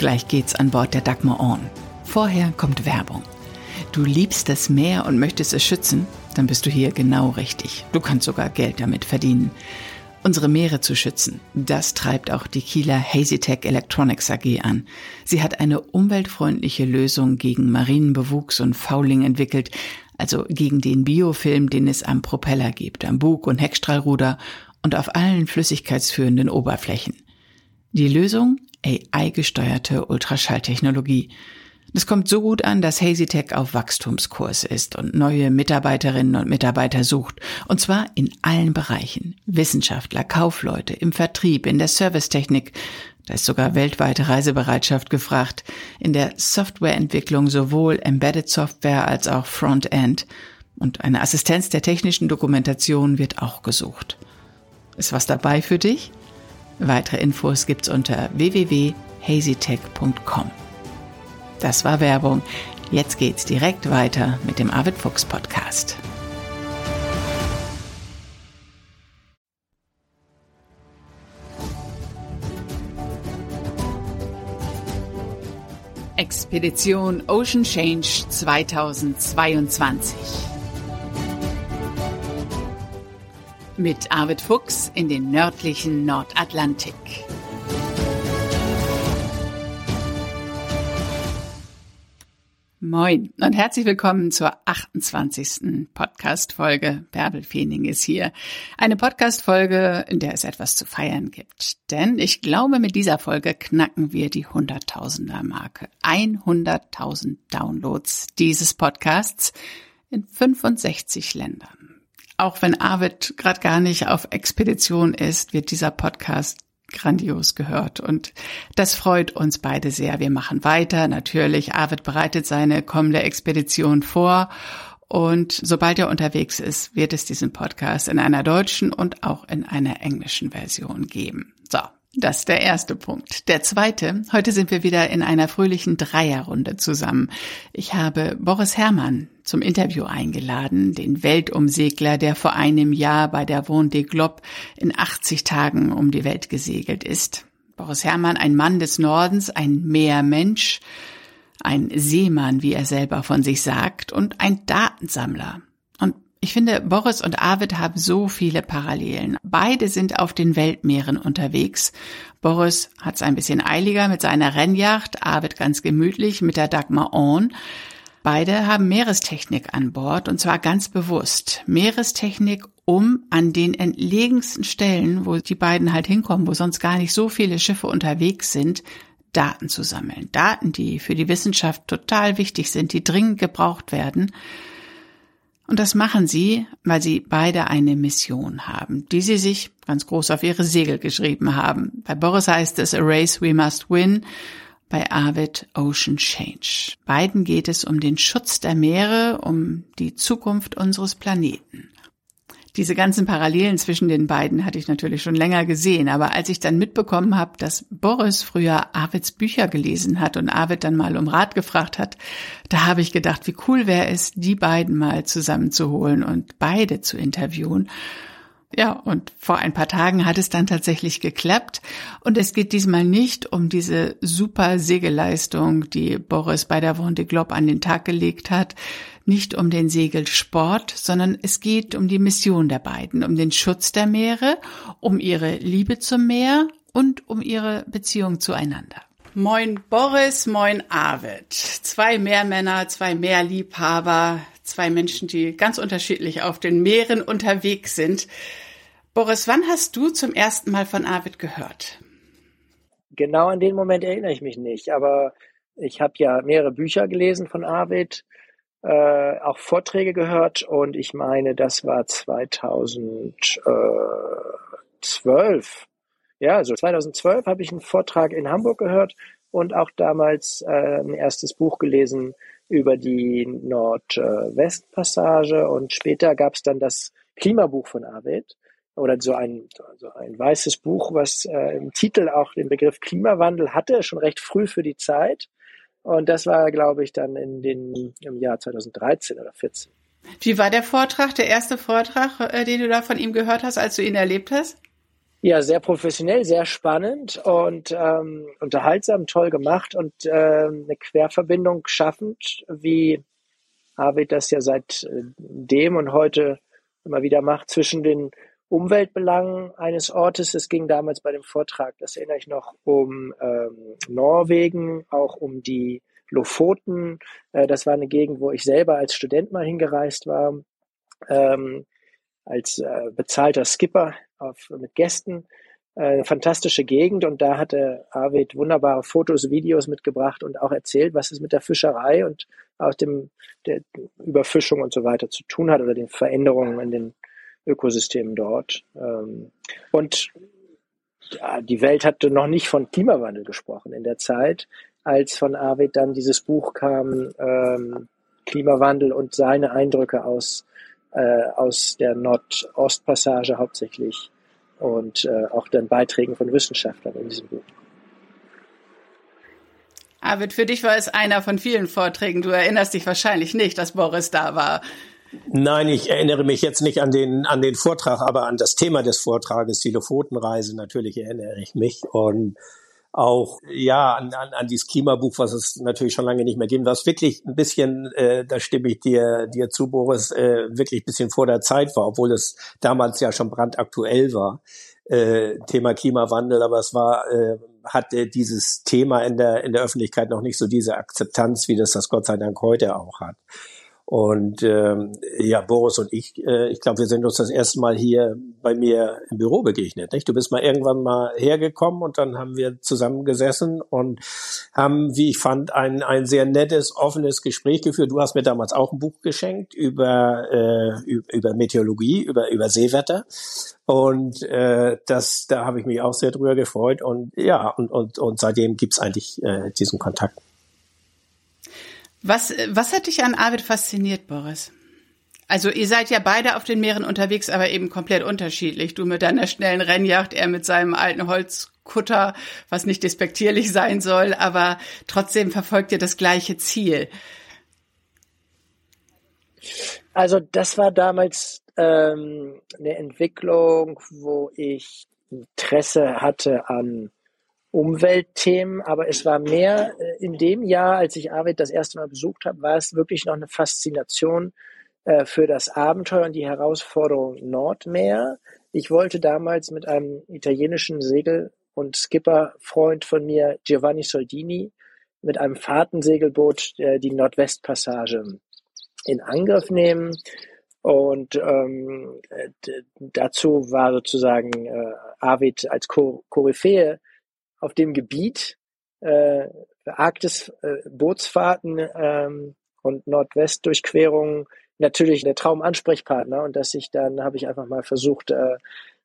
Gleich geht's an Bord der Dagmar On. Vorher kommt Werbung. Du liebst das Meer und möchtest es schützen? Dann bist du hier genau richtig. Du kannst sogar Geld damit verdienen. Unsere Meere zu schützen, das treibt auch die Kieler Hazytech Electronics AG an. Sie hat eine umweltfreundliche Lösung gegen Marinenbewuchs und Fouling entwickelt, also gegen den Biofilm, den es am Propeller gibt, am Bug- und Heckstrahlruder und auf allen flüssigkeitsführenden Oberflächen. Die Lösung? AI-gesteuerte Ultraschalltechnologie. Das kommt so gut an, dass HazyTech auf Wachstumskurs ist und neue Mitarbeiterinnen und Mitarbeiter sucht. Und zwar in allen Bereichen. Wissenschaftler, Kaufleute, im Vertrieb, in der Servicetechnik. Da ist sogar weltweite Reisebereitschaft gefragt. In der Softwareentwicklung sowohl Embedded Software als auch Frontend. Und eine Assistenz der technischen Dokumentation wird auch gesucht. Ist was dabei für dich? Weitere Infos gibt's unter www.hazytech.com. Das war Werbung. Jetzt geht's direkt weiter mit dem Arvid Fuchs Podcast. Expedition Ocean Change 2022. Mit Arvid Fuchs in den nördlichen Nordatlantik. Moin und herzlich willkommen zur 28. Podcast-Folge. Bärbel Feening ist hier. Eine Podcast-Folge, in der es etwas zu feiern gibt. Denn ich glaube, mit dieser Folge knacken wir die Hunderttausender-Marke. 100.000 Downloads dieses Podcasts in 65 Ländern. Auch wenn Arvid gerade gar nicht auf Expedition ist, wird dieser Podcast grandios gehört. Und das freut uns beide sehr. Wir machen weiter. Natürlich, Arvid bereitet seine kommende Expedition vor. Und sobald er unterwegs ist, wird es diesen Podcast in einer deutschen und auch in einer englischen Version geben. So, das ist der erste Punkt. Der zweite, heute sind wir wieder in einer fröhlichen Dreierrunde zusammen. Ich habe Boris Herrmann zum Interview eingeladen, den Weltumsegler, der vor einem Jahr bei der Vendée Globe in 80 Tagen um die Welt gesegelt ist. Boris Herrmann, ein Mann des Nordens, ein Meermensch, ein Seemann, wie er selber von sich sagt, und ein Datensammler. Ich finde, Boris und Arvid haben so viele Parallelen. Beide sind auf den Weltmeeren unterwegs. Boris hat es ein bisschen eiliger mit seiner Rennjacht, Arvid ganz gemütlich mit der Dagmar On. Beide haben Meerestechnik an Bord und zwar ganz bewusst. Meerestechnik, um an den entlegensten Stellen, wo die beiden halt hinkommen, wo sonst gar nicht so viele Schiffe unterwegs sind, Daten zu sammeln. Daten, die für die Wissenschaft total wichtig sind, die dringend gebraucht werden. Und das machen sie, weil sie beide eine Mission haben, die sie sich ganz groß auf ihre Segel geschrieben haben. Bei Boris heißt es A Race We Must Win, bei Arvid Ocean Change. Beiden geht es um den Schutz der Meere, um die Zukunft unseres Planeten. Diese ganzen Parallelen zwischen den beiden hatte ich natürlich schon länger gesehen, aber als ich dann mitbekommen habe, dass Boris früher Arvids Bücher gelesen hat und Arvid dann mal um Rat gefragt hat, da habe ich gedacht, wie cool wäre es, die beiden mal zusammenzuholen und beide zu interviewen. Ja, und vor ein paar Tagen hat es dann tatsächlich geklappt. Und es geht diesmal nicht um diese super Segelleistung, die Boris bei der Vendée Globe an den Tag gelegt hat, nicht um den Segelsport, sondern es geht um die Mission der beiden, um den Schutz der Meere, um ihre Liebe zum Meer und um ihre Beziehung zueinander. Moin Boris, moin Arvid. Zwei Meermänner, zwei Meerliebhaber, zwei Menschen, die ganz unterschiedlich auf den Meeren unterwegs sind. Boris, wann hast du zum ersten Mal von Arvid gehört? Genau an den Moment erinnere ich mich nicht, aber ich habe ja mehrere Bücher gelesen von Arvid, äh, auch Vorträge gehört und ich meine, das war 2012. Ja, also 2012 habe ich einen Vortrag in Hamburg gehört und auch damals äh, ein erstes Buch gelesen über die Nordwestpassage und später gab es dann das Klimabuch von Arvid oder so ein, so ein weißes Buch, was äh, im Titel auch den Begriff Klimawandel hatte, schon recht früh für die Zeit. Und das war, glaube ich, dann in den, im Jahr 2013 oder 14. Wie war der Vortrag, der erste Vortrag, äh, den du da von ihm gehört hast, als du ihn erlebt hast? Ja, sehr professionell, sehr spannend und ähm, unterhaltsam, toll gemacht und äh, eine Querverbindung schaffend, wie Arvid das ja seit äh, dem und heute immer wieder macht, zwischen den Umweltbelangen eines Ortes. Es ging damals bei dem Vortrag, das erinnere ich noch, um ähm, Norwegen, auch um die Lofoten. Äh, das war eine Gegend, wo ich selber als Student mal hingereist war, ähm, als äh, bezahlter Skipper auf, mit Gästen. Äh, eine fantastische Gegend und da hatte Arvid wunderbare Fotos, Videos mitgebracht und auch erzählt, was es mit der Fischerei und auch dem der Überfischung und so weiter zu tun hat oder den Veränderungen in den Ökosystemen dort. Ähm, und die Welt hatte noch nicht von Klimawandel gesprochen in der Zeit, als von Arvid dann dieses Buch kam, ähm, Klimawandel und seine Eindrücke aus, äh, aus der Nordostpassage hauptsächlich und äh, auch den Beiträgen von Wissenschaftlern in diesem Buch. Arvid, für dich war es einer von vielen Vorträgen. Du erinnerst dich wahrscheinlich nicht, dass Boris da war. Nein, ich erinnere mich jetzt nicht an den, an den Vortrag, aber an das Thema des Vortrages, die Lofotenreise, natürlich erinnere ich mich. Und auch ja an, an, an dieses Klimabuch, was es natürlich schon lange nicht mehr gibt, was wirklich ein bisschen, äh, da stimme ich dir dir zu, Boris, äh, wirklich ein bisschen vor der Zeit war, obwohl es damals ja schon brandaktuell war. Äh, Thema Klimawandel, aber es war äh, hatte dieses Thema in der in der Öffentlichkeit noch nicht so diese Akzeptanz, wie das das Gott sei Dank heute auch hat. Und ähm, ja, Boris und ich, äh, ich glaube, wir sind uns das erste Mal hier bei mir im Büro begegnet. Nicht? Du bist mal irgendwann mal hergekommen und dann haben wir zusammengesessen und haben, wie ich fand, ein, ein sehr nettes, offenes Gespräch geführt. Du hast mir damals auch ein Buch geschenkt über, äh, über Meteorologie, über, über Seewetter. Und äh, das, da habe ich mich auch sehr drüber gefreut. Und ja, und, und, und seitdem gibt's eigentlich äh, diesen Kontakt. Was, was hat dich an Arvid fasziniert, Boris? Also ihr seid ja beide auf den Meeren unterwegs, aber eben komplett unterschiedlich. Du mit deiner schnellen Rennjacht, er mit seinem alten Holzkutter, was nicht despektierlich sein soll, aber trotzdem verfolgt ihr das gleiche Ziel. Also das war damals ähm, eine Entwicklung, wo ich Interesse hatte an Umweltthemen, aber es war mehr äh, in dem Jahr, als ich Arvid das erste Mal besucht habe, war es wirklich noch eine Faszination äh, für das Abenteuer und die Herausforderung Nordmeer. Ich wollte damals mit einem italienischen Segel- und Skipperfreund von mir, Giovanni Soldini, mit einem Fahrtensegelboot äh, die Nordwestpassage in Angriff nehmen. Und ähm, dazu war sozusagen äh, Arvid als Koryphäe auf dem Gebiet äh, Arktis äh, Bootsfahrten ähm, und Nordwestdurchquerungen natürlich der Traumansprechpartner. Und dass ich dann habe ich einfach mal versucht äh,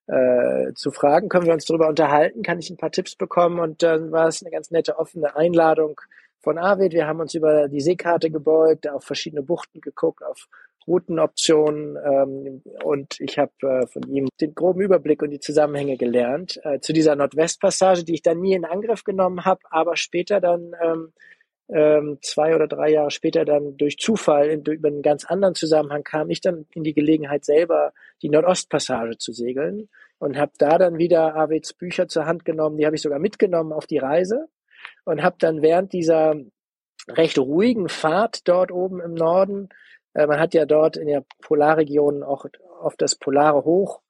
äh, zu fragen, können wir uns darüber unterhalten, kann ich ein paar Tipps bekommen? Und dann war es eine ganz nette offene Einladung von Arvid. Wir haben uns über die Seekarte gebeugt, auf verschiedene Buchten geguckt, auf Routenoptionen ähm, und ich habe äh, von ihm den groben Überblick und die Zusammenhänge gelernt. Äh, zu dieser Nordwestpassage, die ich dann nie in Angriff genommen habe, aber später dann ähm, ähm, zwei oder drei Jahre später dann durch Zufall in, über einen ganz anderen Zusammenhang kam ich dann in die Gelegenheit selber die Nordostpassage zu segeln und habe da dann wieder Arvids Bücher zur Hand genommen, die habe ich sogar mitgenommen auf die Reise und habe dann während dieser recht ruhigen Fahrt dort oben im Norden man hat ja dort in der Polarregion auch oft das polare Hoch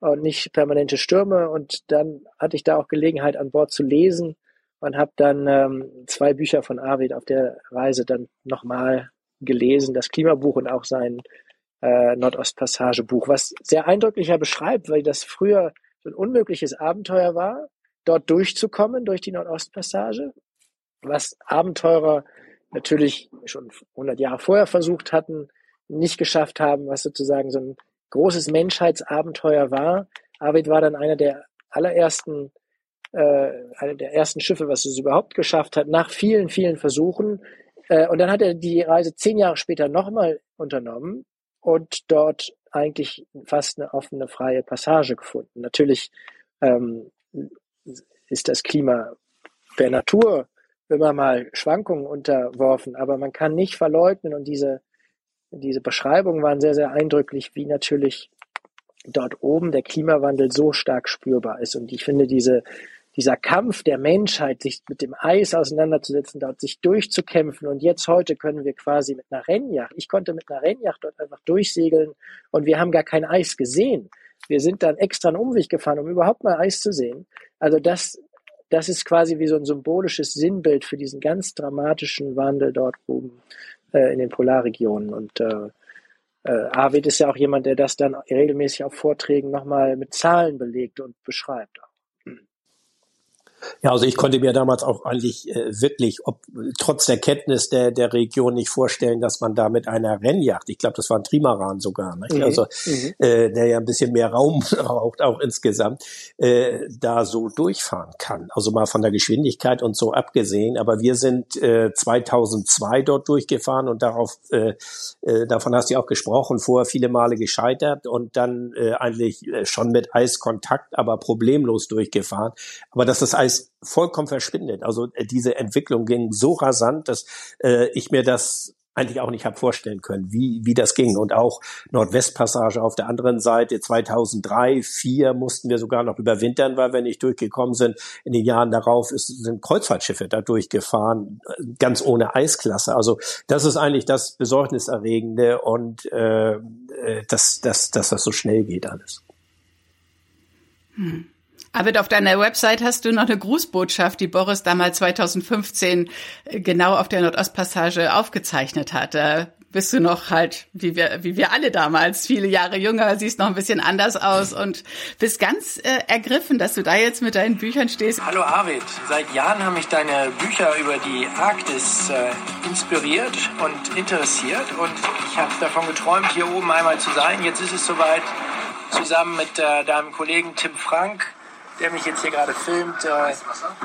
und nicht permanente Stürme. Und dann hatte ich da auch Gelegenheit, an Bord zu lesen und habe dann ähm, zwei Bücher von Arvid auf der Reise dann nochmal gelesen, das Klimabuch und auch sein äh, Nordostpassagebuch, was sehr eindrücklicher beschreibt, weil das früher so ein unmögliches Abenteuer war, dort durchzukommen durch die Nordostpassage, was Abenteurer natürlich schon 100 Jahre vorher versucht hatten, nicht geschafft haben, was sozusagen so ein großes Menschheitsabenteuer war. Arvid war dann einer der allerersten, äh, einer der ersten Schiffe, was es überhaupt geschafft hat, nach vielen, vielen Versuchen. Äh, und dann hat er die Reise zehn Jahre später nochmal unternommen und dort eigentlich fast eine offene, freie Passage gefunden. Natürlich ähm, ist das Klima der Natur immer mal Schwankungen unterworfen, aber man kann nicht verleugnen und diese, diese Beschreibungen waren sehr, sehr eindrücklich, wie natürlich dort oben der Klimawandel so stark spürbar ist. Und ich finde diese, dieser Kampf der Menschheit, sich mit dem Eis auseinanderzusetzen, dort sich durchzukämpfen. Und jetzt heute können wir quasi mit einer Rennjacht, ich konnte mit einer Rennjacht dort einfach durchsegeln und wir haben gar kein Eis gesehen. Wir sind dann extra einen Umweg gefahren, um überhaupt mal Eis zu sehen. Also das, das ist quasi wie so ein symbolisches Sinnbild für diesen ganz dramatischen Wandel dort oben äh, in den Polarregionen. Und äh, äh, Arvid ist ja auch jemand, der das dann regelmäßig auf Vorträgen nochmal mit Zahlen belegt und beschreibt. Ja, also ich konnte mir damals auch eigentlich äh, wirklich, ob trotz der Kenntnis der, der Region nicht vorstellen, dass man da mit einer Rennjacht, ich glaube, das war ein Trimaran sogar, ne? Mhm. also mhm. Äh, der ja ein bisschen mehr Raum braucht auch insgesamt, äh, da so durchfahren kann. Also mal von der Geschwindigkeit und so abgesehen. Aber wir sind äh, 2002 dort durchgefahren und darauf, äh, äh, davon hast du ja auch gesprochen, vorher viele Male gescheitert und dann äh, eigentlich äh, schon mit Eiskontakt, aber problemlos durchgefahren. Aber dass das Eis Preis vollkommen verschwindet. Also äh, diese Entwicklung ging so rasant, dass äh, ich mir das eigentlich auch nicht habe vorstellen können, wie, wie das ging. Und auch Nordwestpassage auf der anderen Seite, 2003, 2004 mussten wir sogar noch überwintern, weil wir nicht durchgekommen sind. In den Jahren darauf ist, sind Kreuzfahrtschiffe da durchgefahren, ganz ohne Eisklasse. Also das ist eigentlich das Besorgniserregende und äh, äh dass, dass, dass das so schnell geht alles. Hm. Aber auf deiner Website hast du noch eine Grußbotschaft, die Boris damals 2015 äh, genau auf der Nordostpassage aufgezeichnet hat. Bist du noch halt, wie wir, wie wir alle damals, viele Jahre jünger, siehst noch ein bisschen anders aus und bist ganz äh, ergriffen, dass du da jetzt mit deinen Büchern stehst. Hallo Arvid, seit Jahren haben mich deine Bücher über die Arktis äh, inspiriert und interessiert und ich habe davon geträumt, hier oben einmal zu sein. Jetzt ist es soweit, zusammen mit äh, deinem Kollegen Tim Frank der mich jetzt hier gerade filmt, äh,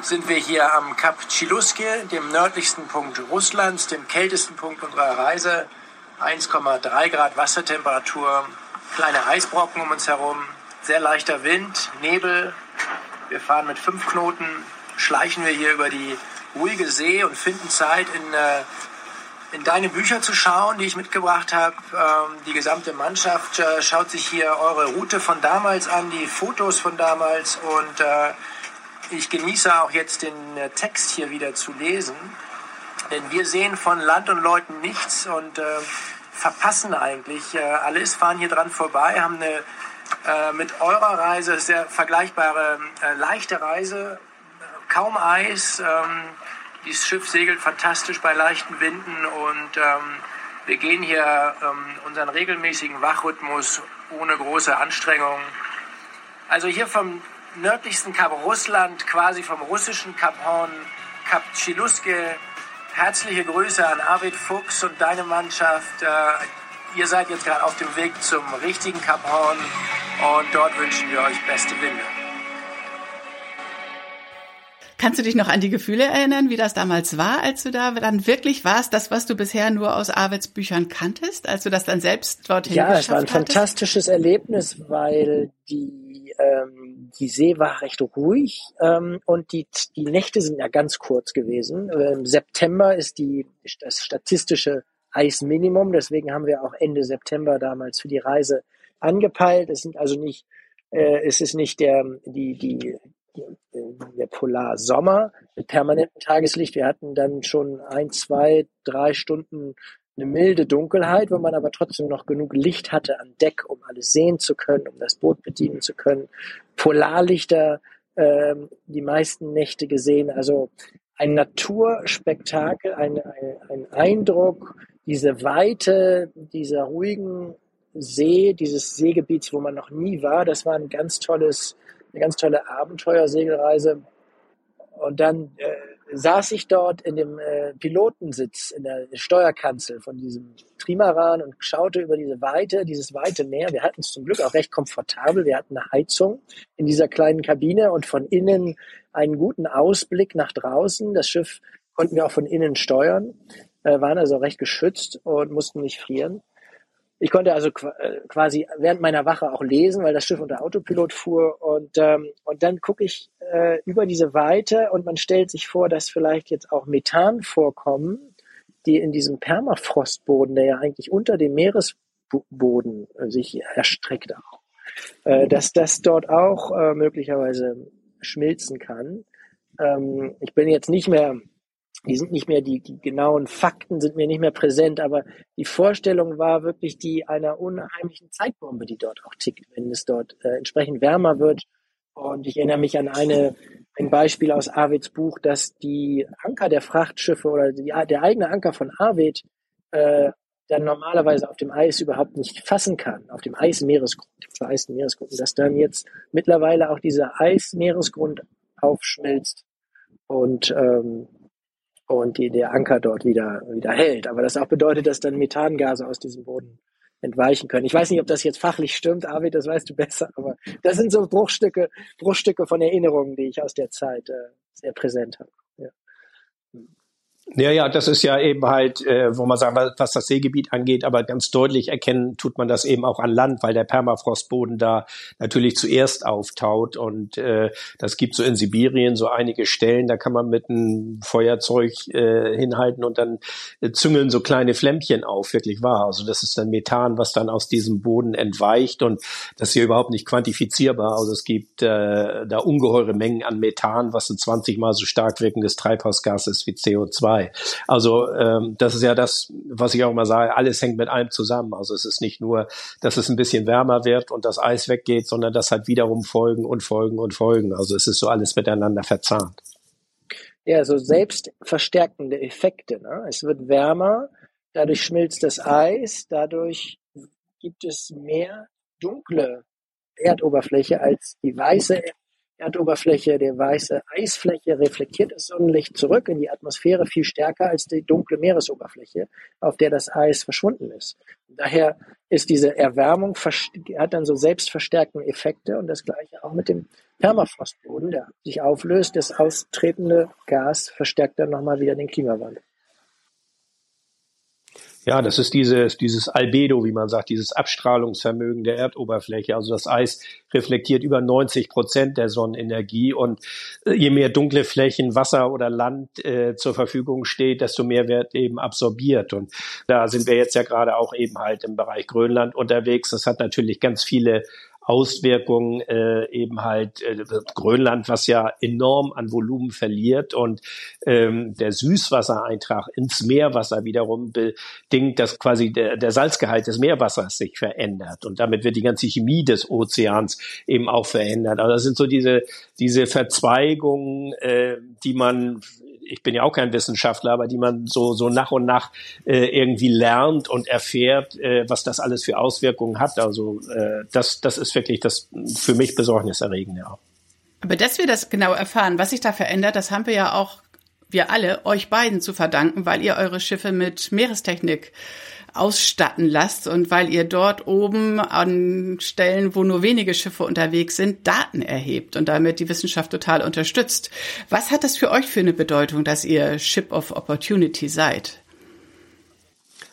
sind wir hier am Kap Chiluske, dem nördlichsten Punkt Russlands, dem kältesten Punkt unserer Reise. 1,3 Grad Wassertemperatur, kleine Eisbrocken um uns herum, sehr leichter Wind, Nebel. Wir fahren mit fünf Knoten, schleichen wir hier über die ruhige See und finden Zeit in äh, in deine Bücher zu schauen, die ich mitgebracht habe. Ähm, die gesamte Mannschaft äh, schaut sich hier eure Route von damals an, die Fotos von damals und äh, ich genieße auch jetzt den äh, Text hier wieder zu lesen. Denn wir sehen von Land und Leuten nichts und äh, verpassen eigentlich äh, alles, fahren hier dran vorbei, haben eine äh, mit eurer Reise sehr vergleichbare leichte Reise, kaum Eis. Ähm, dieses Schiff segelt fantastisch bei leichten Winden und ähm, wir gehen hier ähm, unseren regelmäßigen Wachrhythmus ohne große Anstrengung. Also hier vom nördlichsten Kap Russland, quasi vom russischen Kap Horn, Kap Chiluske. Herzliche Grüße an Arvid Fuchs und deine Mannschaft. Äh, ihr seid jetzt gerade auf dem Weg zum richtigen Kap Horn und dort wünschen wir euch beste Winde. Kannst du dich noch an die Gefühle erinnern, wie das damals war, als du da dann wirklich warst, das, was du bisher nur aus Arvids Büchern kanntest, als du das dann selbst dorthin ja, geschafft Ja, es war ein hattest? fantastisches Erlebnis, weil die, ähm, die See war recht ruhig ähm, und die, die Nächte sind ja ganz kurz gewesen. Im September ist die, das statistische Eisminimum, deswegen haben wir auch Ende September damals für die Reise angepeilt. Es sind also nicht äh, es ist nicht der, die, die, der Polarsommer mit permanentem Tageslicht. Wir hatten dann schon ein, zwei, drei Stunden eine milde Dunkelheit, wo man aber trotzdem noch genug Licht hatte an Deck, um alles sehen zu können, um das Boot bedienen zu können. Polarlichter äh, die meisten Nächte gesehen. Also ein Naturspektakel, ein, ein, ein Eindruck, diese Weite dieser ruhigen See, dieses Seegebiets, wo man noch nie war, das war ein ganz tolles eine ganz tolle Abenteuersegelreise. Und dann äh, saß ich dort in dem äh, Pilotensitz in der Steuerkanzel von diesem Trimaran und schaute über diese Weite, dieses weite Meer. Wir hatten es zum Glück auch recht komfortabel. Wir hatten eine Heizung in dieser kleinen Kabine und von innen einen guten Ausblick nach draußen. Das Schiff konnten wir auch von innen steuern, äh, waren also recht geschützt und mussten nicht frieren. Ich konnte also äh, quasi während meiner Wache auch lesen, weil das Schiff unter Autopilot fuhr. Und, ähm, und dann gucke ich äh, über diese Weite und man stellt sich vor, dass vielleicht jetzt auch Methan vorkommen, die in diesem Permafrostboden, der ja eigentlich unter dem Meeresboden äh, sich erstreckt auch. äh, dass das dort auch äh, möglicherweise schmilzen kann. Ähm, ich bin jetzt nicht mehr, die sind nicht mehr, die, die genauen Fakten sind mir nicht mehr präsent, aber die Vorstellung war wirklich die einer unheimlichen Zeitbombe, die dort auch tickt, wenn es dort äh, entsprechend wärmer wird. Und ich erinnere mich an eine, ein Beispiel aus Arvids Buch, dass die Anker der Frachtschiffe oder die, der eigene Anker von Arvid äh, dann normalerweise auf dem Eis überhaupt nicht fassen kann, auf dem Eismeeresgrund, dem vereisten Meeresgrund, dass dann jetzt mittlerweile auch dieser Eismeeresgrund aufschmilzt und ähm, und die, der Anker dort wieder wieder hält. Aber das auch bedeutet, dass dann Methangase aus diesem Boden entweichen können. Ich weiß nicht, ob das jetzt fachlich stimmt, Arvid, das weißt du besser, aber das sind so Bruchstücke, Bruchstücke von Erinnerungen, die ich aus der Zeit äh, sehr präsent habe. Ja. Ja, das ist ja eben halt, äh, wo man sagt, was das Seegebiet angeht, aber ganz deutlich erkennen tut man das eben auch an Land, weil der Permafrostboden da natürlich zuerst auftaut und äh, das gibt so in Sibirien so einige Stellen, da kann man mit einem Feuerzeug äh, hinhalten und dann äh, züngeln so kleine Flämmchen auf, wirklich wahr. Also das ist dann Methan, was dann aus diesem Boden entweicht und das ist hier überhaupt nicht quantifizierbar. Also es gibt äh, da ungeheure Mengen an Methan, was ein 20 mal so stark wirkendes Treibhausgas ist wie CO2 dabei. Also ähm, das ist ja das, was ich auch immer sage, alles hängt mit allem zusammen. Also es ist nicht nur, dass es ein bisschen wärmer wird und das Eis weggeht, sondern das hat wiederum Folgen und Folgen und Folgen. Also es ist so alles miteinander verzahnt. Ja, so selbstverstärkende Effekte. Ne? Es wird wärmer, dadurch schmilzt das Eis, dadurch gibt es mehr dunkle Erdoberfläche als die weiße Erdoberfläche, der weiße Eisfläche reflektiert das Sonnenlicht zurück in die Atmosphäre viel stärker als die dunkle Meeresoberfläche, auf der das Eis verschwunden ist. Daher ist diese Erwärmung, hat dann so selbstverstärkende Effekte und das gleiche auch mit dem Permafrostboden, der sich auflöst. Das austretende Gas verstärkt dann nochmal wieder den Klimawandel. Ja, das ist dieses, dieses Albedo, wie man sagt, dieses Abstrahlungsvermögen der Erdoberfläche. Also das Eis reflektiert über 90 Prozent der Sonnenenergie und äh, je mehr dunkle Flächen, Wasser oder Land äh, zur Verfügung steht, desto mehr wird eben absorbiert. Und da sind wir jetzt ja gerade auch eben halt im Bereich Grönland unterwegs. Das hat natürlich ganz viele Auswirkungen äh, eben halt äh, Grönland, was ja enorm an Volumen verliert und ähm, der Süßwassereintrag ins Meerwasser wiederum bedingt, dass quasi der, der Salzgehalt des Meerwassers sich verändert und damit wird die ganze Chemie des Ozeans eben auch verändert. Also das sind so diese diese Verzweigungen, äh, die man ich bin ja auch kein Wissenschaftler, aber die man so, so nach und nach äh, irgendwie lernt und erfährt, äh, was das alles für Auswirkungen hat. Also äh, das, das ist wirklich das für mich besorgniserregende. Ja. Aber dass wir das genau erfahren, was sich da verändert, das haben wir ja auch, wir alle, euch beiden zu verdanken, weil ihr eure Schiffe mit Meerestechnik ausstatten lasst und weil ihr dort oben an Stellen, wo nur wenige Schiffe unterwegs sind, Daten erhebt und damit die Wissenschaft total unterstützt. Was hat das für euch für eine Bedeutung, dass ihr Ship of Opportunity seid?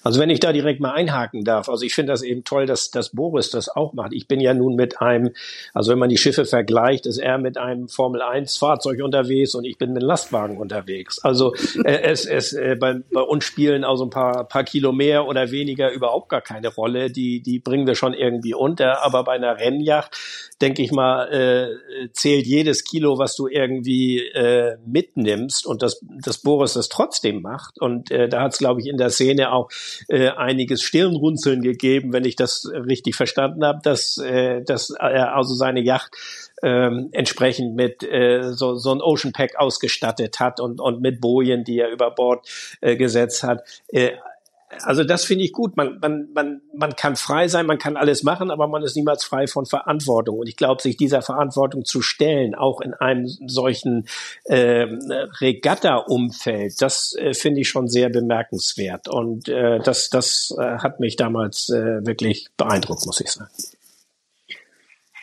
Also wenn ich da direkt mal einhaken darf, also ich finde das eben toll, dass, dass Boris das auch macht. Ich bin ja nun mit einem, also wenn man die Schiffe vergleicht, ist er mit einem Formel 1 Fahrzeug unterwegs und ich bin mit einem Lastwagen unterwegs. Also äh, es, es äh, bei, bei uns spielen also ein paar, paar Kilo mehr oder weniger überhaupt gar keine Rolle. Die, die bringen wir schon irgendwie unter. Aber bei einer Rennjacht denke ich mal, äh, zählt jedes Kilo, was du irgendwie äh, mitnimmst und dass, dass Boris das trotzdem macht. Und äh, da hat es, glaube ich, in der Szene auch äh, einiges Stirnrunzeln gegeben, wenn ich das richtig verstanden habe, dass, äh, dass er also seine Yacht ähm, entsprechend mit äh, so, so ein Ocean Pack ausgestattet hat und, und mit Bojen, die er über Bord äh, gesetzt hat. Äh, also das finde ich gut. Man, man, man, man kann frei sein, man kann alles machen, aber man ist niemals frei von Verantwortung. Und ich glaube, sich dieser Verantwortung zu stellen, auch in einem solchen äh, Regatta-Umfeld, das äh, finde ich schon sehr bemerkenswert. Und äh, das, das äh, hat mich damals äh, wirklich beeindruckt, muss ich sagen.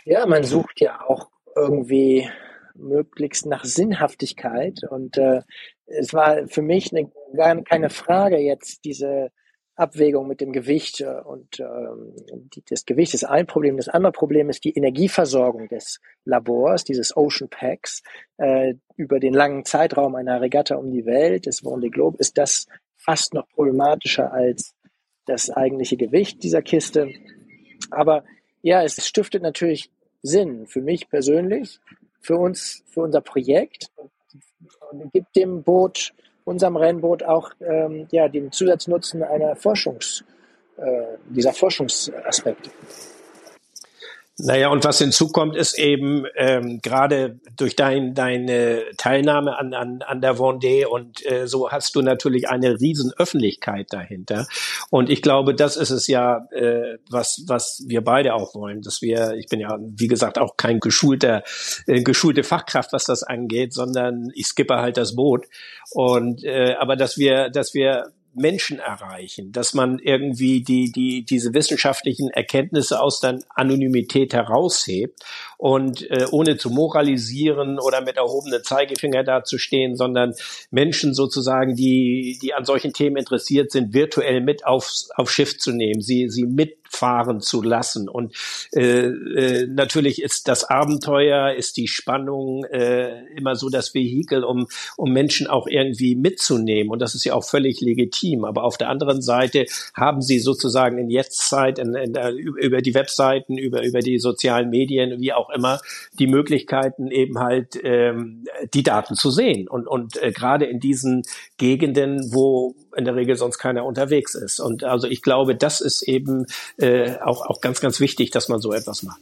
Ja, man sucht ja auch irgendwie möglichst nach Sinnhaftigkeit. Und äh, es war für mich eine, gar keine Frage jetzt diese Abwägung mit dem Gewicht äh, und ähm, die, das Gewicht ist ein Problem. Das andere Problem ist die Energieversorgung des Labors, dieses Ocean Packs, äh, über den langen Zeitraum einer Regatta um die Welt, des Vendée Globe, ist das fast noch problematischer als das eigentliche Gewicht dieser Kiste. Aber ja, es stiftet natürlich Sinn für mich persönlich, für uns, für unser Projekt und gibt dem Boot, unserem Rennboot auch ähm, ja, den Zusatznutzen einer Forschungs, äh, dieser Forschungsaspekte. Naja, und was hinzukommt, ist eben ähm, gerade durch dein, deine Teilnahme an, an, an der Vendée und äh, so hast du natürlich eine riesen Öffentlichkeit dahinter. Und ich glaube, das ist es ja, äh, was, was wir beide auch wollen, dass wir, ich bin ja, wie gesagt, auch kein geschulter, äh, geschulte Fachkraft, was das angeht, sondern ich skippe halt das Boot. Und äh, aber dass wir, dass wir Menschen erreichen, dass man irgendwie die, die, diese wissenschaftlichen Erkenntnisse aus der Anonymität heraushebt und äh, ohne zu moralisieren oder mit erhobenen Zeigefinger dazustehen, sondern Menschen sozusagen, die, die an solchen Themen interessiert sind, virtuell mit aufs, auf Schiff zu nehmen, sie, sie mit fahren zu lassen. Und äh, äh, natürlich ist das Abenteuer, ist die Spannung äh, immer so das Vehikel, um, um Menschen auch irgendwie mitzunehmen. Und das ist ja auch völlig legitim. Aber auf der anderen Seite haben sie sozusagen in Jetztzeit, in, in, über die Webseiten, über, über die sozialen Medien, wie auch immer, die Möglichkeiten eben halt ähm, die Daten zu sehen. Und, und äh, gerade in diesen Gegenden, wo in der Regel sonst keiner unterwegs ist. Und also ich glaube, das ist eben äh, auch, auch ganz, ganz wichtig, dass man so etwas macht.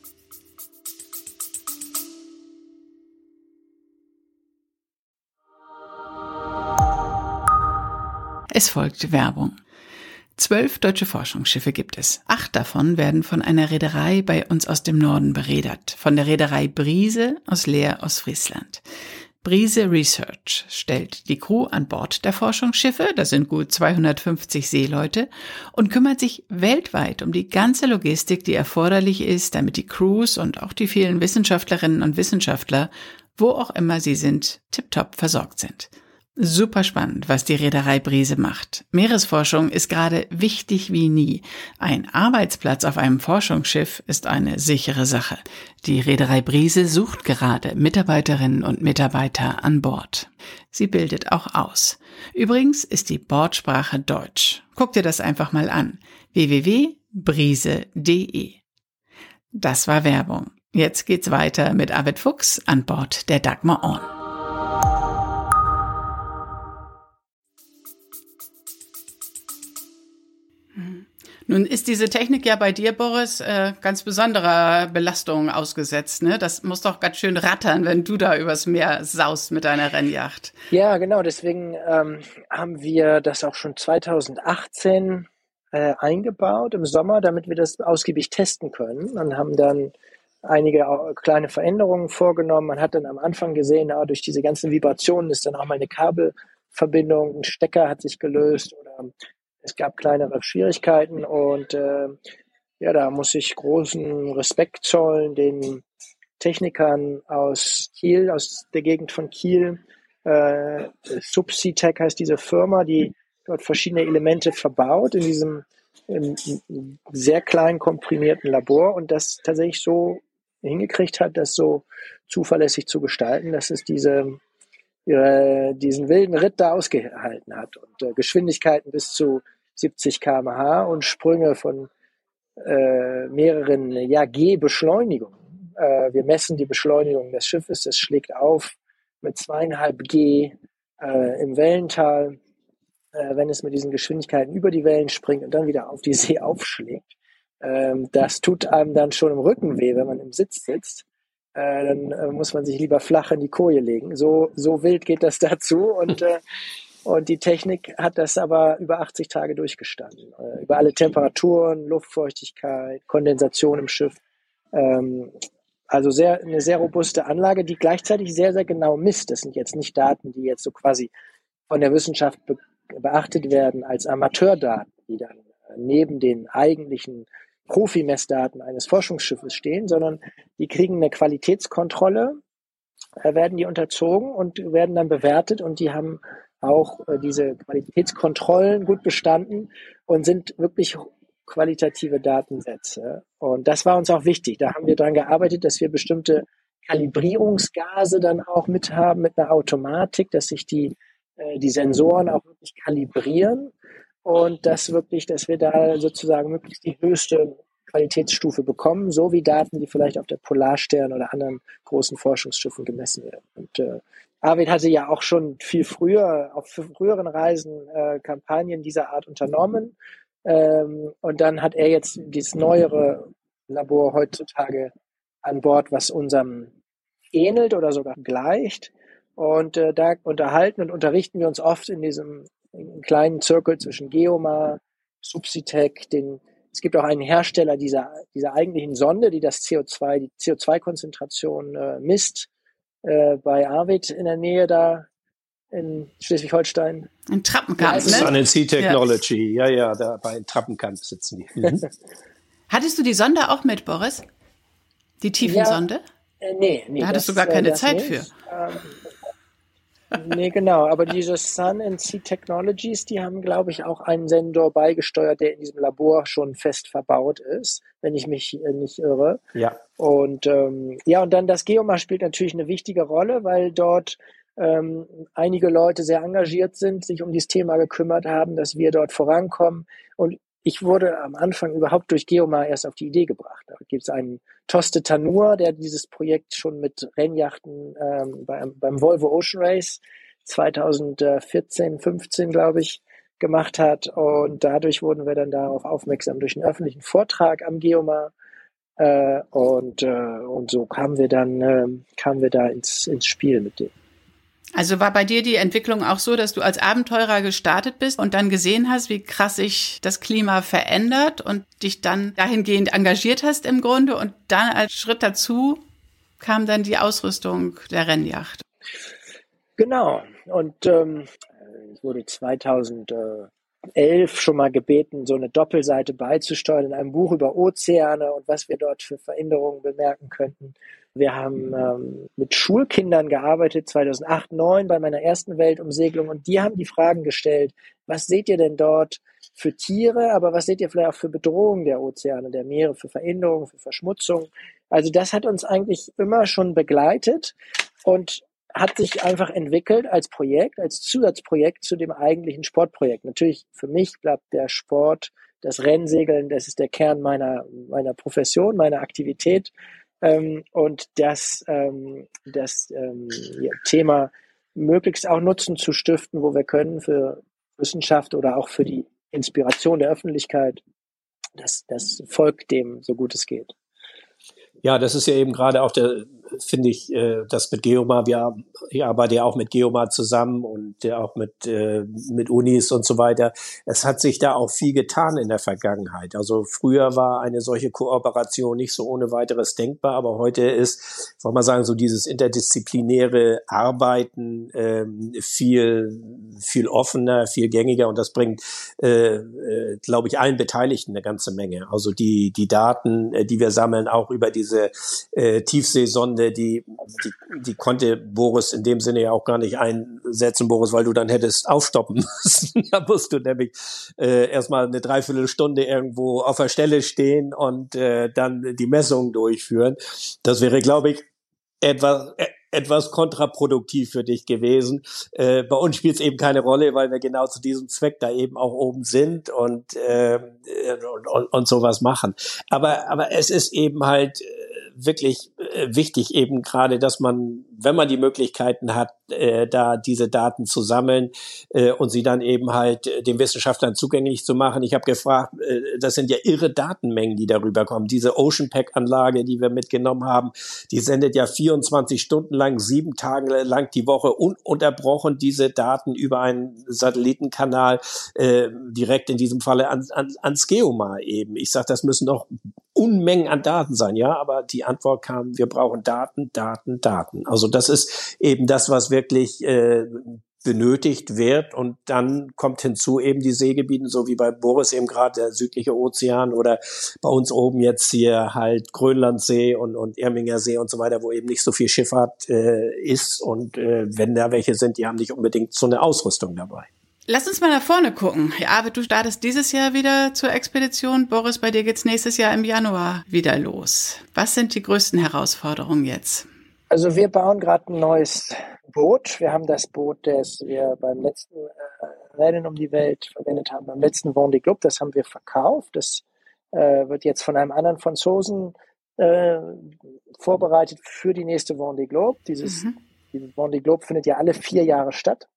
Es folgt Werbung. Zwölf deutsche Forschungsschiffe gibt es. Acht davon werden von einer Reederei bei uns aus dem Norden beredert, von der Reederei Brise aus Leer aus Friesland. Brise Research stellt die Crew an Bord der Forschungsschiffe, das sind gut 250 Seeleute, und kümmert sich weltweit um die ganze Logistik, die erforderlich ist, damit die Crews und auch die vielen Wissenschaftlerinnen und Wissenschaftler, wo auch immer sie sind, tiptop versorgt sind. Super spannend, was die Reederei Brise macht. Meeresforschung ist gerade wichtig wie nie. Ein Arbeitsplatz auf einem Forschungsschiff ist eine sichere Sache. Die Reederei Brise sucht gerade Mitarbeiterinnen und Mitarbeiter an Bord. Sie bildet auch aus. Übrigens ist die Bordsprache Deutsch. Guck dir das einfach mal an. www.brise.de. Das war Werbung. Jetzt geht's weiter mit Arvid Fuchs an Bord der Dagmar On. Nun ist diese Technik ja bei dir, Boris, äh, ganz besonderer Belastung ausgesetzt. Ne? Das muss doch ganz schön rattern, wenn du da übers Meer saust mit deiner Rennjacht. Ja, genau. Deswegen ähm, haben wir das auch schon 2018 äh, eingebaut im Sommer, damit wir das ausgiebig testen können und haben dann einige kleine Veränderungen vorgenommen. Man hat dann am Anfang gesehen, ah, durch diese ganzen Vibrationen ist dann auch mal eine Kabelverbindung, ein Stecker hat sich gelöst oder es gab kleinere Schwierigkeiten und äh, ja, da muss ich großen Respekt zollen den Technikern aus Kiel, aus der Gegend von Kiel. Äh, Subsitech heißt diese Firma, die dort verschiedene Elemente verbaut in diesem im, sehr klein komprimierten Labor und das tatsächlich so hingekriegt hat, das so zuverlässig zu gestalten, dass es diese ihre, diesen wilden Ritt da ausgehalten hat und äh, Geschwindigkeiten bis zu 70 km/h und Sprünge von äh, mehreren ja, G-Beschleunigungen. Äh, wir messen die Beschleunigung des Schiffes, es schlägt auf mit zweieinhalb G äh, im Wellental, äh, wenn es mit diesen Geschwindigkeiten über die Wellen springt und dann wieder auf die See aufschlägt. Ähm, das tut einem dann schon im Rücken weh, wenn man im Sitz sitzt. Äh, dann äh, muss man sich lieber flach in die Koje legen. So, so wild geht das dazu. Und, äh, und die Technik hat das aber über 80 Tage durchgestanden. Äh, über alle Temperaturen, Luftfeuchtigkeit, Kondensation im Schiff. Ähm, also sehr, eine sehr robuste Anlage, die gleichzeitig sehr, sehr genau misst. Das sind jetzt nicht Daten, die jetzt so quasi von der Wissenschaft be beachtet werden als Amateurdaten, die dann äh, neben den eigentlichen Profi-Messdaten eines Forschungsschiffes stehen, sondern die kriegen eine Qualitätskontrolle, äh, werden die unterzogen und werden dann bewertet und die haben auch äh, diese Qualitätskontrollen gut bestanden und sind wirklich qualitative Datensätze. Und das war uns auch wichtig. Da haben wir dran gearbeitet, dass wir bestimmte Kalibrierungsgase dann auch mit haben, mit einer Automatik, dass sich die, äh, die Sensoren auch wirklich kalibrieren und dass wirklich, dass wir da sozusagen möglichst die höchste Qualitätsstufe bekommen, so wie Daten, die vielleicht auf der Polarstern oder anderen großen Forschungsschiffen gemessen werden. Und äh, Arvid hatte ja auch schon viel früher auf früheren Reisen äh, Kampagnen dieser Art unternommen. Ähm, und dann hat er jetzt dieses neuere Labor heutzutage an Bord, was unserem ähnelt oder sogar gleicht. Und äh, da unterhalten und unterrichten wir uns oft in diesem in kleinen Zirkel zwischen Geomar, Subsitec, den es gibt auch einen Hersteller dieser, dieser eigentlichen Sonde, die das CO2, die CO2-Konzentration äh, misst, äh, bei Arvid in der Nähe da in Schleswig-Holstein. In Trappenkamp, ne? Sun and Sea Technology, ja, ja, ja da bei Trappenkamp sitzen die. Mhm. Hattest du die Sonde auch mit, Boris? Die Tiefensonde? Ja, äh, nee, nee. Da hattest das, du gar keine äh, Zeit nicht. für. Ähm, nee, genau. Aber diese Sun and Sea Technologies, die haben, glaube ich, auch einen Sensor beigesteuert, der in diesem Labor schon fest verbaut ist, wenn ich mich äh, nicht irre. Ja. Und ähm, ja, und dann das Geomar spielt natürlich eine wichtige Rolle, weil dort ähm, einige Leute sehr engagiert sind, sich um dieses Thema gekümmert haben, dass wir dort vorankommen. Und ich wurde am Anfang überhaupt durch Geomar erst auf die Idee gebracht. Da gibt es einen Toste Tanur, der dieses Projekt schon mit Rennjachten ähm, beim, beim Volvo Ocean Race 2014, 15, glaube ich, gemacht hat. Und dadurch wurden wir dann darauf aufmerksam durch einen öffentlichen Vortrag am Geomar. Äh, und, äh, und so kamen wir dann, äh, kamen wir da ins, ins Spiel mit dem. Also war bei dir die Entwicklung auch so, dass du als Abenteurer gestartet bist und dann gesehen hast, wie krass sich das Klima verändert und dich dann dahingehend engagiert hast im Grunde und dann als Schritt dazu kam dann die Ausrüstung der Rennjacht. Genau. Und ähm, ich wurde 2011 schon mal gebeten, so eine Doppelseite beizusteuern in einem Buch über Ozeane und was wir dort für Veränderungen bemerken könnten. Wir haben ähm, mit Schulkindern gearbeitet, 2008, 2009 bei meiner ersten Weltumsegelung und die haben die Fragen gestellt, was seht ihr denn dort für Tiere, aber was seht ihr vielleicht auch für Bedrohungen der Ozeane, der Meere, für Veränderungen, für Verschmutzung. Also das hat uns eigentlich immer schon begleitet und hat sich einfach entwickelt als Projekt, als Zusatzprojekt zu dem eigentlichen Sportprojekt. Natürlich für mich bleibt der Sport, das Rennsegeln, das ist der Kern meiner, meiner Profession, meiner Aktivität. Ähm, und das, ähm, das ähm, Thema möglichst auch Nutzen zu stiften, wo wir können für Wissenschaft oder auch für die Inspiration der Öffentlichkeit. Das, das folgt dem, so gut es geht. Ja, das ist ja eben gerade auch der finde ich, äh, das mit Geomar, wir, ich arbeite ja auch mit Geomar zusammen und ja auch mit, äh, mit Unis und so weiter. Es hat sich da auch viel getan in der Vergangenheit. Also früher war eine solche Kooperation nicht so ohne weiteres denkbar, aber heute ist, soll man sagen, so dieses interdisziplinäre Arbeiten ähm, viel, viel offener, viel gängiger und das bringt, äh, äh, glaube ich, allen Beteiligten eine ganze Menge. Also die, die Daten, äh, die wir sammeln, auch über diese äh, Tiefseesonde, Runde, die, die, die konnte Boris in dem Sinne ja auch gar nicht einsetzen, Boris, weil du dann hättest aufstoppen müssen. da musst du nämlich äh, erstmal eine Dreiviertelstunde irgendwo auf der Stelle stehen und äh, dann die Messungen durchführen. Das wäre, glaube ich, etwas, äh, etwas kontraproduktiv für dich gewesen. Äh, bei uns spielt es eben keine Rolle, weil wir genau zu diesem Zweck da eben auch oben sind und, äh, und, und, und sowas machen. Aber, aber es ist eben halt wirklich äh, wichtig eben gerade, dass man, wenn man die Möglichkeiten hat, äh, da diese Daten zu sammeln äh, und sie dann eben halt äh, den Wissenschaftlern zugänglich zu machen. Ich habe gefragt, äh, das sind ja irre Datenmengen, die darüber kommen. Diese Ocean Pack Anlage, die wir mitgenommen haben, die sendet ja 24 Stunden lang, sieben Tage lang die Woche ununterbrochen diese Daten über einen Satellitenkanal äh, direkt in diesem Falle an, an, ans Geomar eben. Ich sage, das müssen doch Unmengen an Daten sein, ja, aber die Antwort kam, wir brauchen Daten, Daten, Daten. Also das ist eben das, was wirklich äh, benötigt wird und dann kommt hinzu eben die Seegebiete, so wie bei Boris eben gerade der südliche Ozean oder bei uns oben jetzt hier halt Grönlandsee und, und Irminger See und so weiter, wo eben nicht so viel Schifffahrt äh, ist und äh, wenn da welche sind, die haben nicht unbedingt so eine Ausrüstung dabei. Lass uns mal nach vorne gucken. Ja, du startest dieses Jahr wieder zur Expedition. Boris, bei dir geht's nächstes Jahr im Januar wieder los. Was sind die größten Herausforderungen jetzt? Also wir bauen gerade ein neues Boot. Wir haben das Boot, das wir beim letzten äh, Rennen um die Welt verwendet haben, beim letzten Vendée Globe, das haben wir verkauft. Das äh, wird jetzt von einem anderen Franzosen äh, vorbereitet für die nächste Vendée Globe. Dieses, mhm. dieses Vendée Globe findet ja alle vier Jahre statt.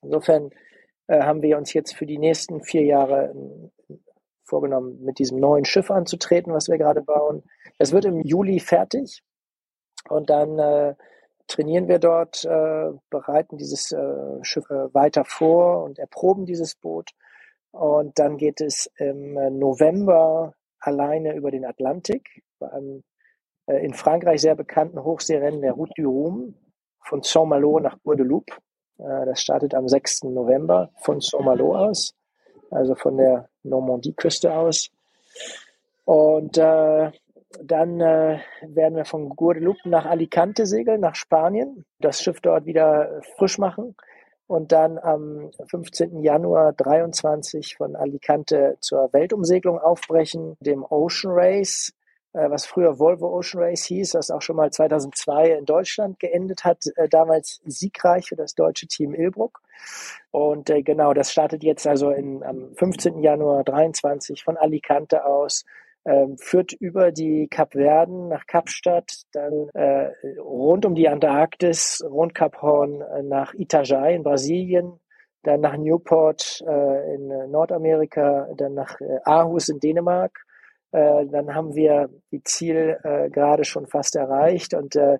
Insofern äh, haben wir uns jetzt für die nächsten vier Jahre äh, vorgenommen, mit diesem neuen Schiff anzutreten, was wir gerade bauen. Es wird im Juli fertig und dann äh, trainieren wir dort, äh, bereiten dieses äh, Schiff äh, weiter vor und erproben dieses Boot. Und dann geht es im November alleine über den Atlantik bei einem äh, in Frankreich sehr bekannten Hochseerennen der Route du Rhum von Saint-Malo nach Guadeloupe. Äh, das startet am 6. November von Saint-Malo aus, also von der Normandie-Küste aus. Und äh, dann äh, werden wir von Guadeloupe nach Alicante segeln, nach Spanien, das Schiff dort wieder frisch machen und dann am 15. Januar 23 von Alicante zur Weltumsegelung aufbrechen, dem Ocean Race, was früher Volvo Ocean Race hieß, das auch schon mal 2002 in Deutschland geendet hat, äh, damals siegreich für das deutsche Team Ilbruck. Und äh, genau, das startet jetzt also in, am 15. Januar 23 von Alicante aus ähm, führt über die Kapverden nach Kapstadt, dann äh, rund um die Antarktis, rund Kap Horn äh, nach Itajai in Brasilien, dann nach Newport äh, in Nordamerika, dann nach äh, Aarhus in Dänemark. Äh, dann haben wir die Ziel äh, gerade schon fast erreicht und äh,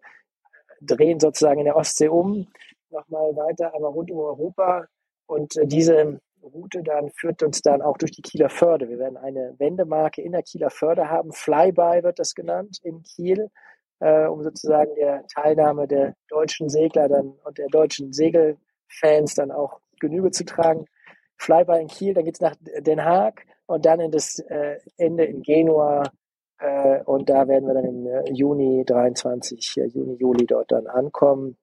drehen sozusagen in der Ostsee um, nochmal weiter, aber rund um Europa. Und diese Route dann führt uns dann auch durch die Kieler Förde. Wir werden eine Wendemarke in der Kieler Förde haben. Flyby wird das genannt in Kiel, um sozusagen der Teilnahme der deutschen Segler dann und der deutschen Segelfans dann auch Genüge zu tragen. Flyby in Kiel, dann geht es nach Den Haag und dann in das äh, Ende in Genua. Äh, und da werden wir dann im äh, Juni 23, äh, Juni, Juli dort dann ankommen.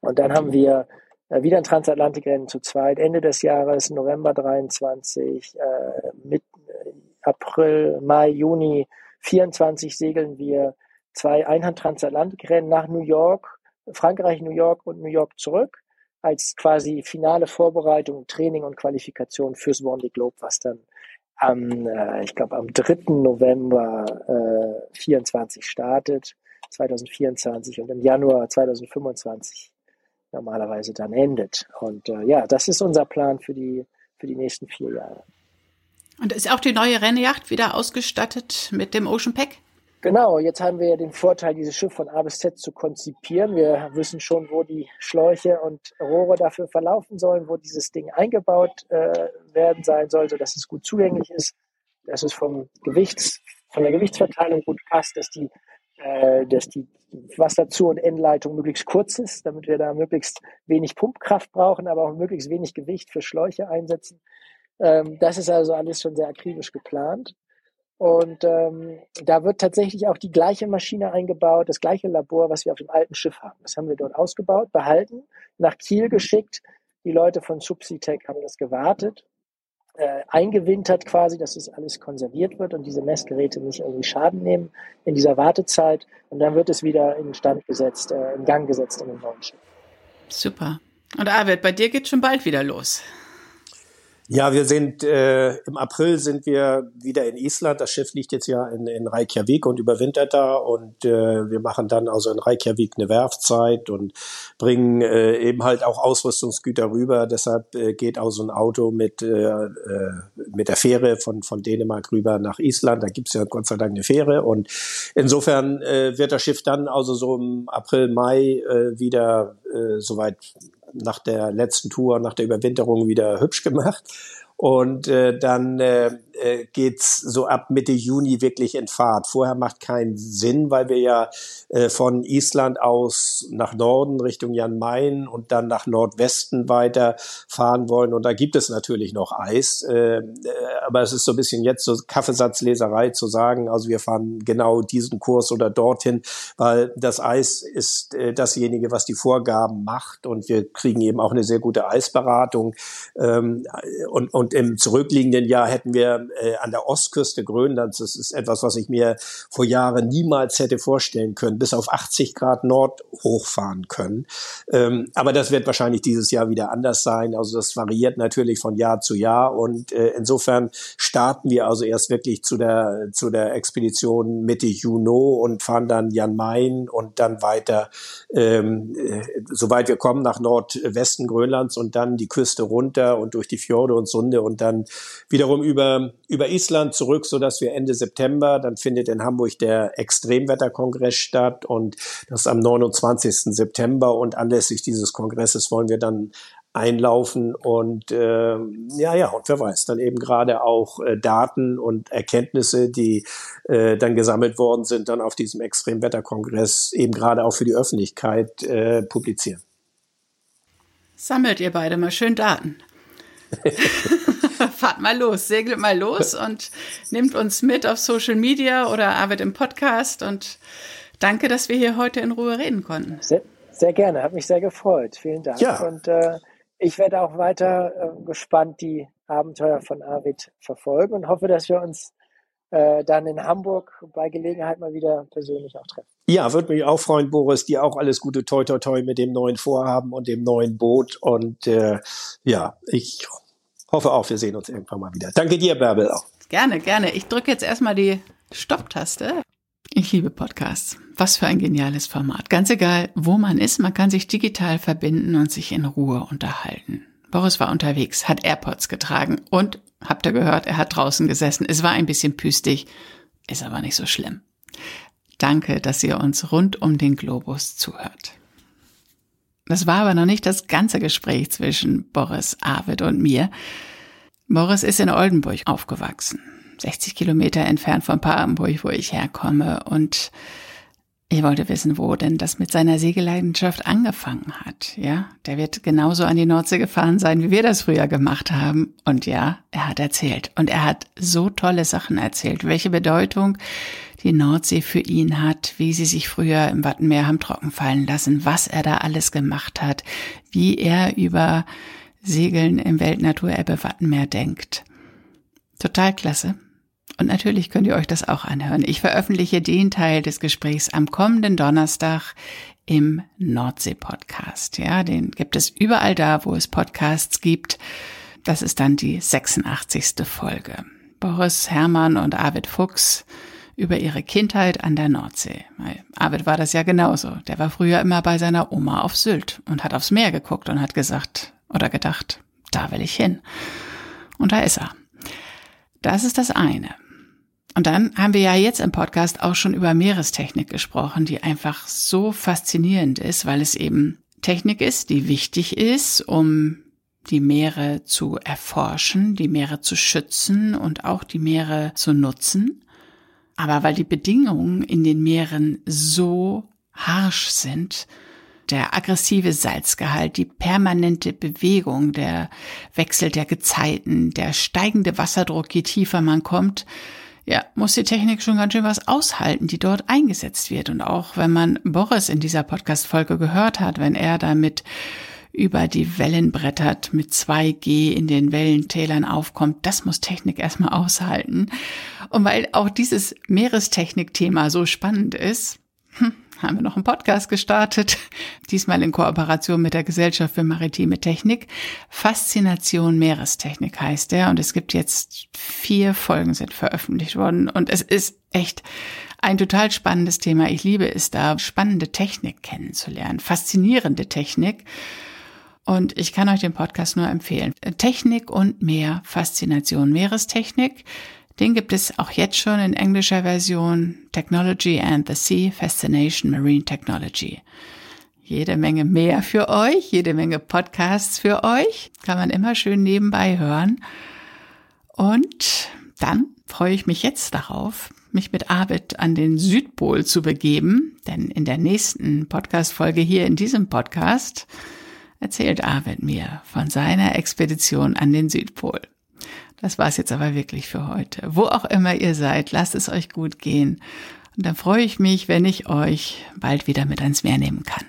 Und dann haben wir äh, wieder ein Transatlantikrennen zu zweit, Ende des Jahres, November 23, äh, mit äh, April, Mai, Juni 24 segeln wir zwei Einhand-Transatlantikrennen nach New York, Frankreich, New York und New York zurück als quasi finale Vorbereitung, Training und Qualifikation fürs Vendée Globe, was dann am, äh, ich glaube, am 3. November äh, 24 startet, 2024 und im Januar 2025 normalerweise dann endet. Und äh, ja, das ist unser Plan für die, für die nächsten vier Jahre. Und ist auch die neue Rennjacht wieder ausgestattet mit dem Ocean Pack? Genau, jetzt haben wir ja den Vorteil, dieses Schiff von A bis Z zu konzipieren. Wir wissen schon, wo die Schläuche und Rohre dafür verlaufen sollen, wo dieses Ding eingebaut äh, werden sein sollte, dass es gut zugänglich ist, dass es vom Gewichts, von der Gewichtsverteilung gut passt, dass die äh, dass die Wasserzu- und Endleitung möglichst kurz ist, damit wir da möglichst wenig Pumpkraft brauchen, aber auch möglichst wenig Gewicht für Schläuche einsetzen. Ähm, das ist also alles schon sehr akribisch geplant. Und ähm, da wird tatsächlich auch die gleiche Maschine eingebaut, das gleiche Labor, was wir auf dem alten Schiff haben. Das haben wir dort ausgebaut, behalten, nach Kiel geschickt. Die Leute von Subsitec haben das gewartet äh, eingewintert quasi, dass es alles konserviert wird und diese Messgeräte nicht irgendwie Schaden nehmen in dieser Wartezeit. Und dann wird es wieder in Stand gesetzt, äh, in Gang gesetzt in den neuen Schiff. Super. Und Arvid, bei dir geht schon bald wieder los. Ja, wir sind äh, im April sind wir wieder in Island. Das Schiff liegt jetzt ja in, in Reykjavik und überwintert da und äh, wir machen dann also in Reykjavik eine Werfzeit und bringen äh, eben halt auch Ausrüstungsgüter rüber. Deshalb äh, geht auch so ein Auto mit äh, äh, mit der Fähre von von Dänemark rüber nach Island. Da gibt's ja Gott sei Dank eine Fähre und insofern äh, wird das Schiff dann also so im April Mai äh, wieder äh, soweit nach der letzten Tour, nach der Überwinterung wieder hübsch gemacht. Und äh, dann äh, äh, geht's so ab Mitte Juni wirklich in Fahrt. Vorher macht keinen Sinn, weil wir ja äh, von Island aus nach Norden Richtung Jan Mayen und dann nach Nordwesten weiter fahren wollen. Und da gibt es natürlich noch Eis. Äh, äh, aber es ist so ein bisschen jetzt so Kaffeesatzleserei zu sagen, also wir fahren genau diesen Kurs oder dorthin, weil das Eis ist äh, dasjenige, was die Vorgaben macht. Und wir kriegen eben auch eine sehr gute Eisberatung. Ähm, und, und im zurückliegenden Jahr hätten wir äh, an der Ostküste Grönlands. Das ist etwas, was ich mir vor Jahren niemals hätte vorstellen können, bis auf 80 Grad Nord hochfahren können. Ähm, aber das wird wahrscheinlich dieses Jahr wieder anders sein. Also das variiert natürlich von Jahr zu Jahr und äh, insofern starten wir also erst wirklich zu der, zu der Expedition Mitte Juni und fahren dann Jan Main und dann weiter, ähm, äh, soweit wir kommen, nach Nordwesten Grönlands und dann die Küste runter und durch die Fjorde und Sunde und dann wiederum über, über Island zurück, so dass wir Ende September, dann findet in Hamburg der Extremwetterkongress statt und das ist am 29. September und anlässlich dieses Kongresses wollen wir dann einlaufen und äh, ja, ja, und wer weiß, dann eben gerade auch äh, Daten und Erkenntnisse, die äh, dann gesammelt worden sind, dann auf diesem Extremwetterkongress eben gerade auch für die Öffentlichkeit äh, publizieren. Sammelt ihr beide mal schön Daten. Fahrt mal los, segelt mal los und nehmt uns mit auf Social Media oder arbeitet im Podcast und danke, dass wir hier heute in Ruhe reden konnten. Sehr, sehr gerne, hat mich sehr gefreut. Vielen Dank. Ja. Und äh, ich werde auch weiter äh, gespannt die Abenteuer von Arvid verfolgen und hoffe, dass wir uns äh, dann in Hamburg bei Gelegenheit mal wieder persönlich auch treffen. Ja, würde mich auch freuen, Boris. Dir auch alles Gute, toi toi toi mit dem neuen Vorhaben und dem neuen Boot. Und äh, ja, ich hoffe auch, wir sehen uns irgendwann mal wieder. Danke dir, Bärbel. Auch. Gerne, gerne. Ich drücke jetzt erstmal die Stopptaste. Ich liebe Podcasts. Was für ein geniales Format. Ganz egal, wo man ist, man kann sich digital verbinden und sich in Ruhe unterhalten. Boris war unterwegs, hat AirPods getragen und, habt ihr gehört, er hat draußen gesessen. Es war ein bisschen püstig, ist aber nicht so schlimm. Danke, dass ihr uns rund um den Globus zuhört. Das war aber noch nicht das ganze Gespräch zwischen Boris, Arvid und mir. Boris ist in Oldenburg aufgewachsen. 60 Kilometer entfernt von Papenburg, wo ich herkomme. Und ich wollte wissen, wo denn das mit seiner Segelleidenschaft angefangen hat. Ja, der wird genauso an die Nordsee gefahren sein, wie wir das früher gemacht haben. Und ja, er hat erzählt. Und er hat so tolle Sachen erzählt, welche Bedeutung die Nordsee für ihn hat, wie sie sich früher im Wattenmeer haben trocken fallen lassen, was er da alles gemacht hat, wie er über Segeln im Weltnaturerbe Wattenmeer denkt. Total klasse. Und natürlich könnt ihr euch das auch anhören. Ich veröffentliche den Teil des Gesprächs am kommenden Donnerstag im Nordsee-Podcast. Ja, den gibt es überall da, wo es Podcasts gibt. Das ist dann die 86. Folge. Boris Hermann und Arvid Fuchs über ihre Kindheit an der Nordsee. Arvid war das ja genauso. Der war früher immer bei seiner Oma auf Sylt und hat aufs Meer geguckt und hat gesagt oder gedacht, da will ich hin. Und da ist er. Das ist das eine. Und dann haben wir ja jetzt im Podcast auch schon über Meerestechnik gesprochen, die einfach so faszinierend ist, weil es eben Technik ist, die wichtig ist, um die Meere zu erforschen, die Meere zu schützen und auch die Meere zu nutzen. Aber weil die Bedingungen in den Meeren so harsch sind, der aggressive Salzgehalt, die permanente Bewegung, der Wechsel der Gezeiten, der steigende Wasserdruck, je tiefer man kommt, ja, muss die Technik schon ganz schön was aushalten, die dort eingesetzt wird. Und auch wenn man Boris in dieser Podcast-Folge gehört hat, wenn er damit über die Wellen brettert, mit 2G in den Wellentälern aufkommt, das muss Technik erstmal aushalten. Und weil auch dieses Meerestechnik-Thema so spannend ist, hm, haben wir noch einen Podcast gestartet, diesmal in Kooperation mit der Gesellschaft für maritime Technik. Faszination Meerestechnik heißt der und es gibt jetzt vier Folgen sind veröffentlicht worden und es ist echt ein total spannendes Thema. Ich liebe es da, spannende Technik kennenzulernen, faszinierende Technik. Und ich kann euch den Podcast nur empfehlen. Technik und mehr Faszination Meerestechnik. Den gibt es auch jetzt schon in englischer Version Technology and the Sea Fascination Marine Technology. Jede Menge mehr für euch, jede Menge Podcasts für euch. Kann man immer schön nebenbei hören. Und dann freue ich mich jetzt darauf, mich mit Arvid an den Südpol zu begeben, denn in der nächsten Podcast-Folge hier in diesem Podcast erzählt Arvid mir von seiner Expedition an den Südpol. Das war's jetzt aber wirklich für heute. Wo auch immer ihr seid, lasst es euch gut gehen. Und dann freue ich mich, wenn ich euch bald wieder mit ans Meer nehmen kann.